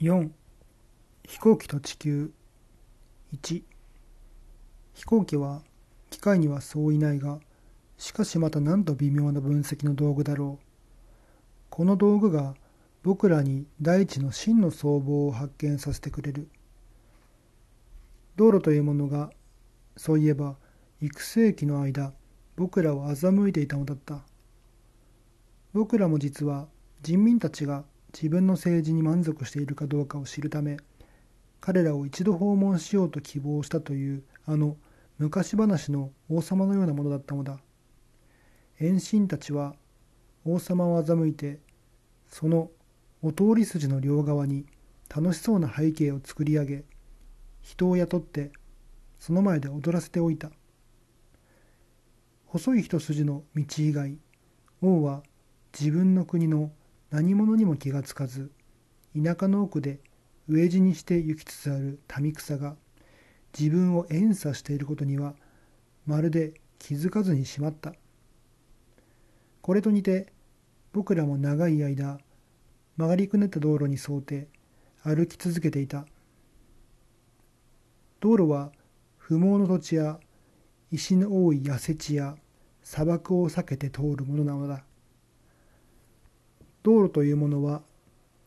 4飛行機と地球。1飛行機は機械にはそういないがしかしまたなんと微妙な分析の道具だろう。この道具が僕らに大地の真の相貌を発見させてくれる。道路というものがそういえば幾世紀の間僕らを欺いていたのだった。僕らも実は人民たちが自分の政治に満足しているかどうかを知るため彼らを一度訪問しようと希望したというあの昔話の王様のようなものだったのだ。遠心たちは王様を欺いてそのお通り筋の両側に楽しそうな背景を作り上げ人を雇ってその前で踊らせておいた。細い一筋の道以外王は自分の国の何者にも気がつかず田舎の奥で飢え死にして行きつつある民草が自分を遠さしていることにはまるで気づかずにしまった。これと似て僕らも長い間曲がりくねった道路に沿うて歩き続けていた。道路は不毛の土地や石の多い痩せ地や砂漠を避けて通るものなのだ。道路というものは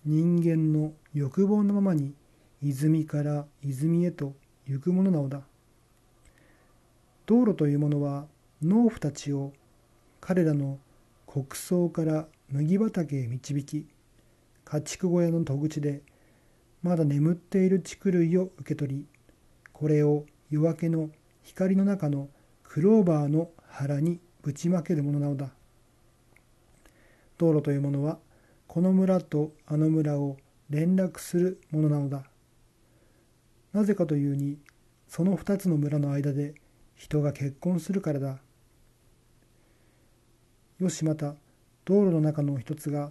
人間の欲望のままに泉から泉へと行くものなのだ。道路というものは農夫たちを彼らの穀倉から麦畑へ導き家畜小屋の戸口でまだ眠っている竹類を受け取りこれを夜明けの光の中のクローバーの腹にぶちまけるものなのだ。道路というものはこの村とあの村を連絡するものなのだ。なぜかというにその2つの村の間で人が結婚するからだ。よしまた道路の中の一つが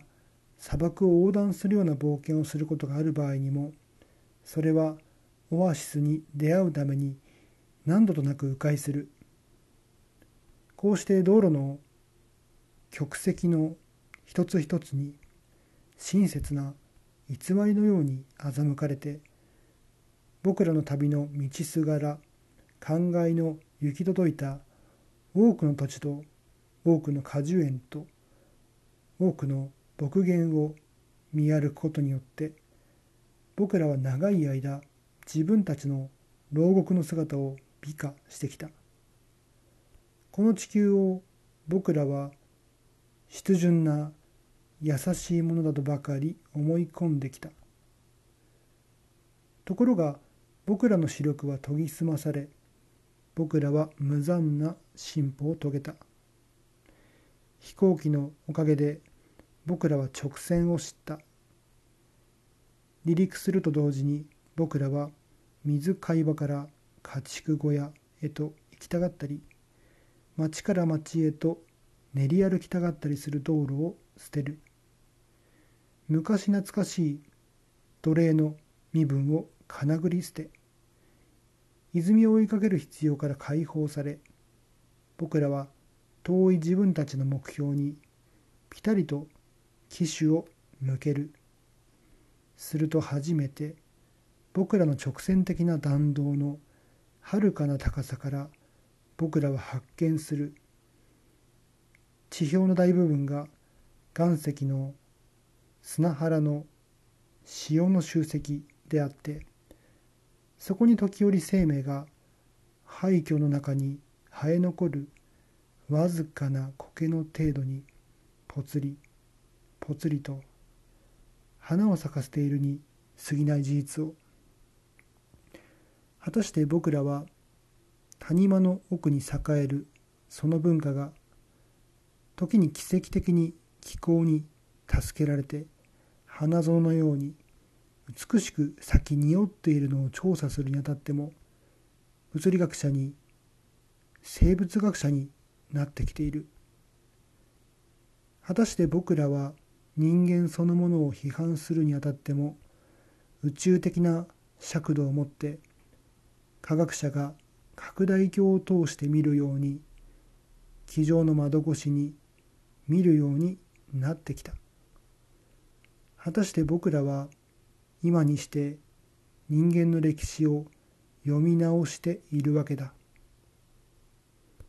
砂漠を横断するような冒険をすることがある場合にもそれはオアシスに出会うために何度となく迂回する。こうして道路の曲石の一つ一つに親切な偽りのように欺かれて僕らの旅の道すがら灌漑の行き届いた多くの土地と多くの果樹園と多くの牧源を見歩くことによって僕らは長い間自分たちの牢獄の姿を美化してきた。この地球を僕らは湿潤な優しいものだとばかり思い込んできた。ところが僕らの視力は研ぎ澄まされ僕らは無残な進歩を遂げた。飛行機のおかげで僕らは直線を知った。離陸すると同時に僕らは水会話から家畜小屋へと行きたがったり町から町へと練り歩きたがったりする道路を捨てる。昔懐かしい奴隷の身分をかなぐり捨て泉を追いかける必要から解放され僕らは遠い自分たちの目標にぴたりと機種を向ける。すると初めて僕らの直線的な弾道の遥かな高さから僕らは発見する。地表の大部分が岩石の砂原の潮の集積であってそこに時折生命が廃墟の中に生え残るわずかな苔の程度にぽつりぽつりと花を咲かせているに過ぎない事実を。果たして僕らは谷間の奥に栄えるその文化が時に奇跡的に気候に助けられて花園のように美しく咲き匂っているのを調査するにあたっても物理学者に生物学者になってきている果たして僕らは人間そのものを批判するにあたっても宇宙的な尺度を持って科学者が拡大鏡を通して見るように机上の窓越しに見るようになってきた。果たして僕らは今にして人間の歴史を読み直しているわけだ。